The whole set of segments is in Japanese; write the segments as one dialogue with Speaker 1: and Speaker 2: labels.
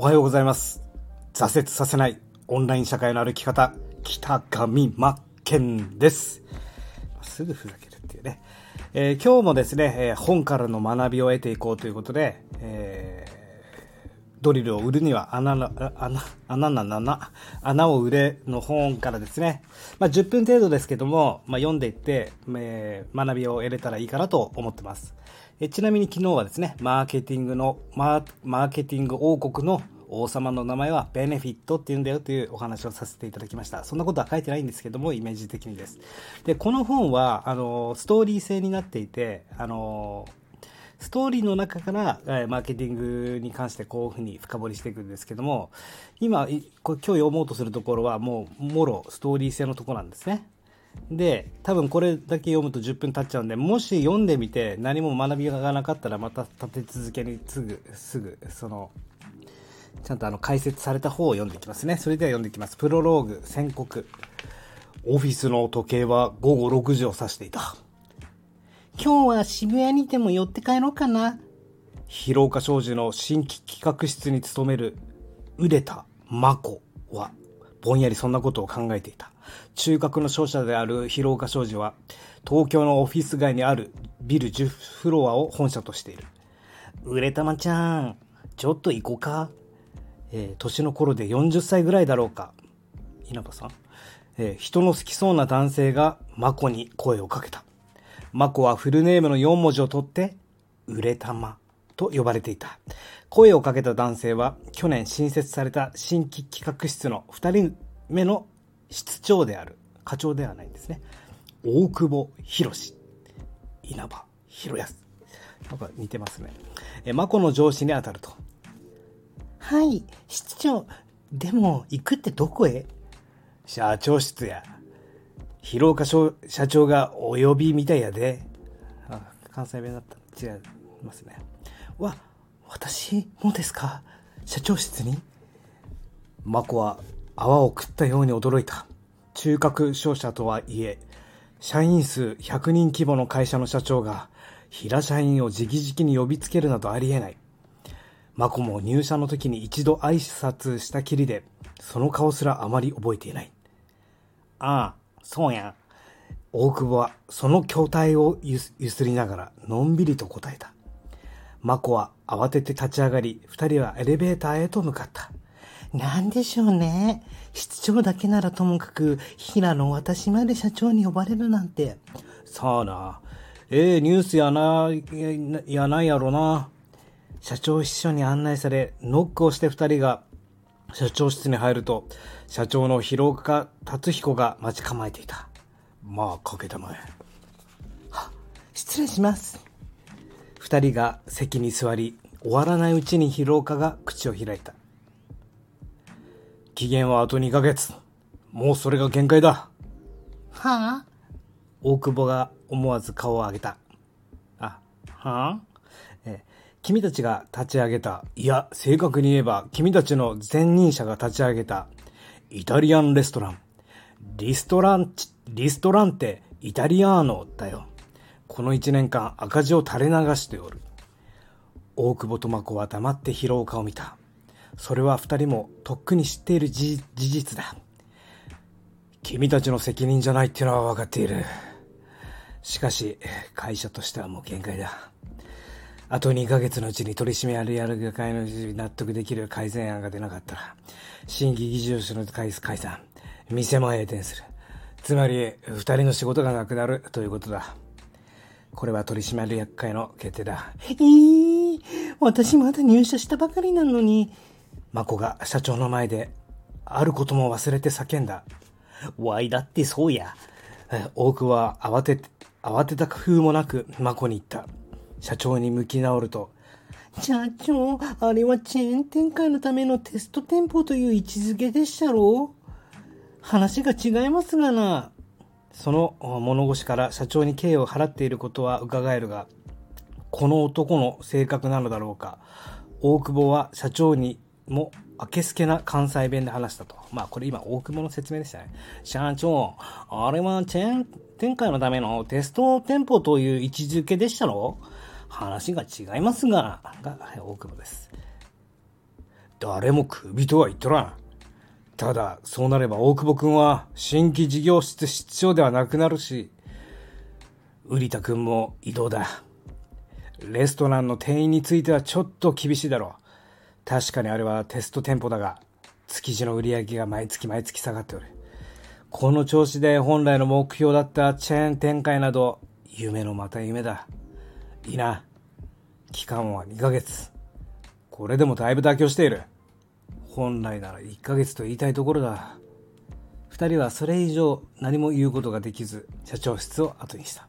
Speaker 1: おはようございます。挫折させないオンライン社会の歩き方、北上真剣です。すぐふざけるっていうね。えー今日もですね、えー本からの学びを得ていこうということで、えードリルを売るには穴の、穴、穴な穴、穴を売れの本からですね、まあ、10分程度ですけども、まあ、読んでいって、え学びを得れたらいいかなと思ってます。えちなみに昨日はですね、マーケティングの、マーケティング王国の王様の名前はベネフィットって言うんだよというお話をさせていただきました。そんなことは書いてないんですけども、イメージ的にです。で、この本は、あの、ストーリー性になっていて、あの、ストーリーの中から、えマーケティングに関してこういうふうに深掘りしていくんですけども、今、これ今日読もうとするところはもう、もろストーリー性のところなんですね。で、多分これだけ読むと10分経っちゃうんで、もし読んでみて何も学びがなかったらまた立て続けにすぐ、すぐ、その、ちゃんとあの解説された方を読んでいきますね。それでは読んでいきます。プロローグ、宣告。オフィスの時計は午後6時を指していた。今日は渋谷にでも寄って帰ろうかな。広岡商事の新規企画室に勤める、売田真子は、ぼんやりそんなことを考えていた。中核の商社である広岡商事は、東京のオフィス街にあるビル10フロアを本社としている。売れたまちゃん、ちょっと行こうか。えー年の頃で40歳ぐらいだろうか。稲葉さん、えー人の好きそうな男性がマコに声をかけた。マコはフルネームの4文字を取って、売れたまと呼ばれていた。声をかけた男性は、去年新設された新規企画室の2人目の室長である、課長ではないんですね。大久保博士、稲葉博康。なんか似てますね。えー、マコの上司に当たると。はい、室長。でも、行くってどこへ？社長室や。広岡社社長がお呼びみたいやで。あ、関西弁だった。違いますね。わ、私もですか？社長室に？マコは泡を食ったように驚いた。中核商社とはいえ、社員数100人規模の会社の社長が、平社員を直々に呼びつけるなどありえない。マコも入社の時に一度挨拶したきりで、その顔すらあまり覚えていない。ああ、そうや。大久保はその筐体をゆすゆすりながらのんびりと答えた。マコは慌てて立ち上がり、二人はエレベーターへと向かった。なんでしょうね。室長だけならともかく、平野私まで社長に呼ばれるなんて。さあな。ええニュースやな、ややないやろな。社長秘書に案内され、ノックをして二人が社長室に入ると、社長の広岡達彦が待ち構えていた。まあ、かけたまえ。は、失礼します。二人が席に座り、終わらないうちに広岡が口を開いた。期限はあと2ヶ月。もうそれが限界だ。はあ？大久保が思わず顔を上げた。あ、はあ？えー君たちが立ち上げた、いや、正確に言えば、君たちの前任者が立ち上げた、イタリアンレストラン。リストランチ、リストランテ、イタリアーノだよ。この一年間赤字を垂れ流しておる。大久保と真子は黙って広岡を見た。それは二人もとっくに知っている事実だ。君たちの責任じゃないっていうのは分かっている。しかし、会社としてはもう限界だ。あと2ヶ月のうちに取締役会の納得できる改善案が出なかったら、新規議事の解散、店も閉店する。つまり、二人の仕事がなくなるということだ。これは取締役会の決定だ。えー、私まだ入社したばかりなのに。マコが社長の前で、あることも忘れて叫んだ。わいだってそうや。え大久保は慌てて、慌てた工夫もなく、マコに言った。社長に向き直ると、社長、あれはチェーン展開のためのテスト店舗という位置づけでしたろ？う話が違いますがな。その物腰から社長に敬意を払っていることは伺えるが、この男の性格なのだろうか。大久保は社長にもあけすけな関西弁で話したと。まあこれ今大久保の説明でしたね。社長、あれはチェーン展開のためのテスト店舗という位置づけでしたろ話が違いますが、が、大久保です。誰もクビとは言っとらん。ただ、そうなれば大久保くんは新規事業室室長ではなくなるし、瓜田くんも移動だ。レストランの店員についてはちょっと厳しいだろう。確かにあれはテスト店舗だが、築地の売り上げが毎月毎月下がっておる。この調子で本来の目標だったチェーン展開など、夢のまた夢だ。いいな。期間は2ヶ月。これでもだいぶ妥協している。本来なら1ヶ月と言いたいところだ。二人はそれ以上何も言うことができず、社長室を後にした。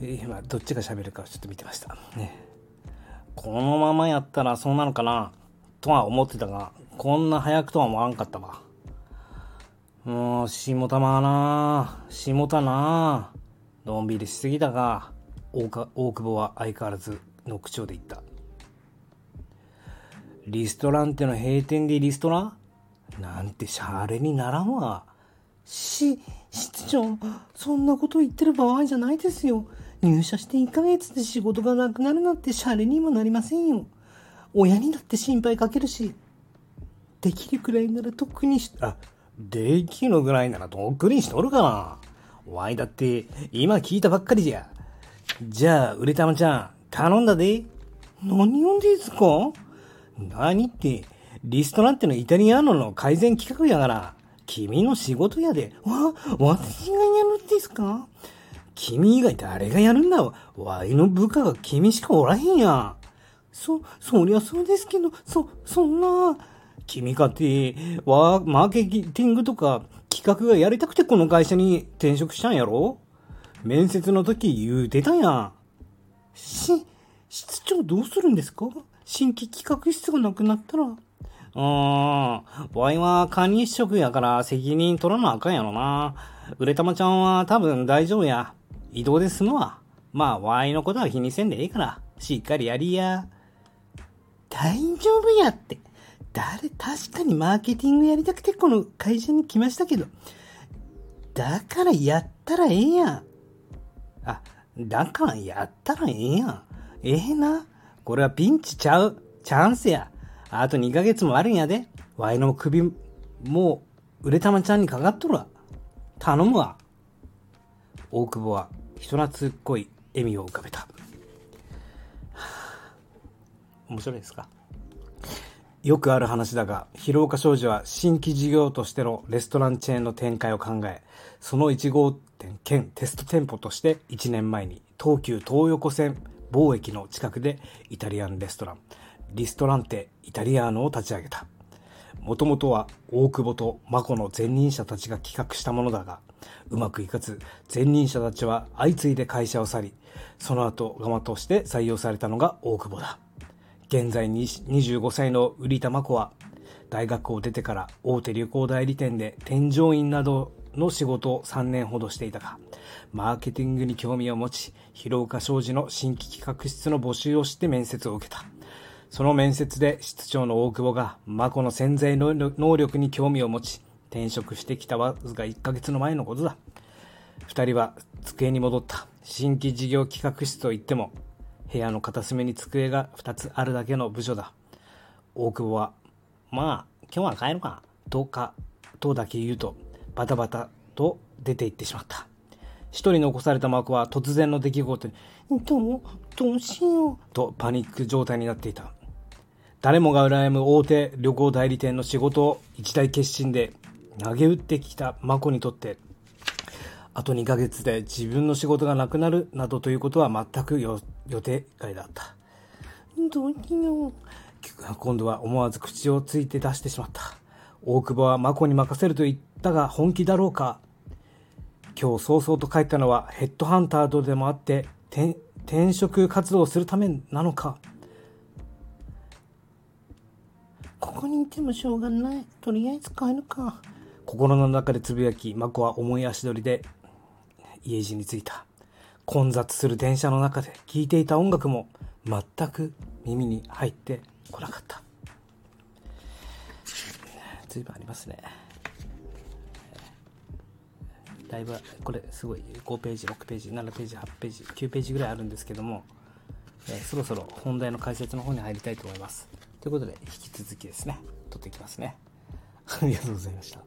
Speaker 1: 今、どっちが喋るかちょっと見てました。ね。このままやったらそうなのかな？とは思ってたが、こんな早くとは思わんかったわ。もう、下田まな下田なのんびりしすぎたが、大久保は相変わらずの口調で言った。リストランテの閉店でリストラ？なんてシャレにならんわ。し、室長、そんなこと言ってる場合じゃないですよ。入社して1ヶ月で仕事がなくなるなんてシャレにもなりませんよ。親にだって心配かけるし。できるくらいならとっくにし、あ、できるぐらいならとっくにしとるかな。わいだって今聞いたばっかりじゃ。じゃあ、売れたまちゃん、頼んだで。何呼んですか？何って、リストランテのイタリアーノの改善企画やから、君の仕事やで。わ、私がやるんですか？君以外誰がやるんだ？わいの部下が君しかおらへんや。そ、そりゃそうですけど、そ、そんな、君かって、わ、マーケティングとか企画がやりたくてこの会社に転職したんやろ？面接の時言うてたやん。し、室長どうするんですか？新規企画室がなくなったら。うーん、ワイは管理職やから責任取らなあかんやろな。売れたまちゃんは多分大丈夫や。移動で済むわ。まあ、ワイのことは気にせんでええから、しっかりやりや。大丈夫やって。誰、確かにマーケティングやりたくてこの会社に来ましたけど。だからやったらええやん。あ、だからやったらええやん。ええな。これはピンチちゃう。チャンスや。あと2ヶ月もあるんやで。ワイの首、もう、売れたまちゃんにかかっとるわ。頼むわ。大久保は人懐っこい笑みを浮かべた。面白いですか？よくある話だが、広岡商事は新規事業としてのレストランチェーンの展開を考え、その1号店兼テスト店舗として1年前に東急東横線貿易の近くでイタリアンレストラン、リストランテイタリアーノを立ち上げた。もともとは大久保と眞子の前任者たちが企画したものだが、うまくいかず、前任者たちは相次いで会社を去り、その後、ガマとして採用されたのが大久保だ。現在25歳の売田真子は、大学を出てから大手旅行代理店で添乗員などの仕事を3年ほどしていたが、マーケティングに興味を持ち、広岡商事の新規企画室の募集をして面接を受けた。その面接で室長の大久保が、真子の潜在能力に興味を持ち、転職してきたわずか1ヶ月の前のことだ。二人は机に戻った。新規事業企画室といっても、部屋の片隅に机が2つあるだけの部署だ。大久保は、まあ、今日は帰るか、とか、とだけ言うと、バタバタと出て行ってしまった。一人残されたマークは突然の出来事に、どう、どうしよう、とパニック状態になっていた。誰もが羨む大手旅行代理店の仕事を一大決心で投げ打ってきた眞子にとって、あと2ヶ月で自分の仕事がなくなるなどということは全く予定外だった。どうしよう。今度は思わず口をついて出してしまった。大久保は眞子に任せると言ったが本気だろうか。今日早々と帰ったのはヘッドハンターとでもあって転職活動をするためなのか。ここにいてもしょうがない。とりあえず帰るか。心の中でつぶやき、マコは重い足取りで家路に着いた。混雑する電車の中で聴いていた音楽も全く耳に入ってこなかった。随分ありますね。だいぶ、これすごい5ページ、6ページ、7ページ、8ページ、9ページぐらいあるんですけども、えー、そろそろ本題の解説の方に入りたいと思います。ということで、引き続きですね、撮っていきますね。ありがとうございました。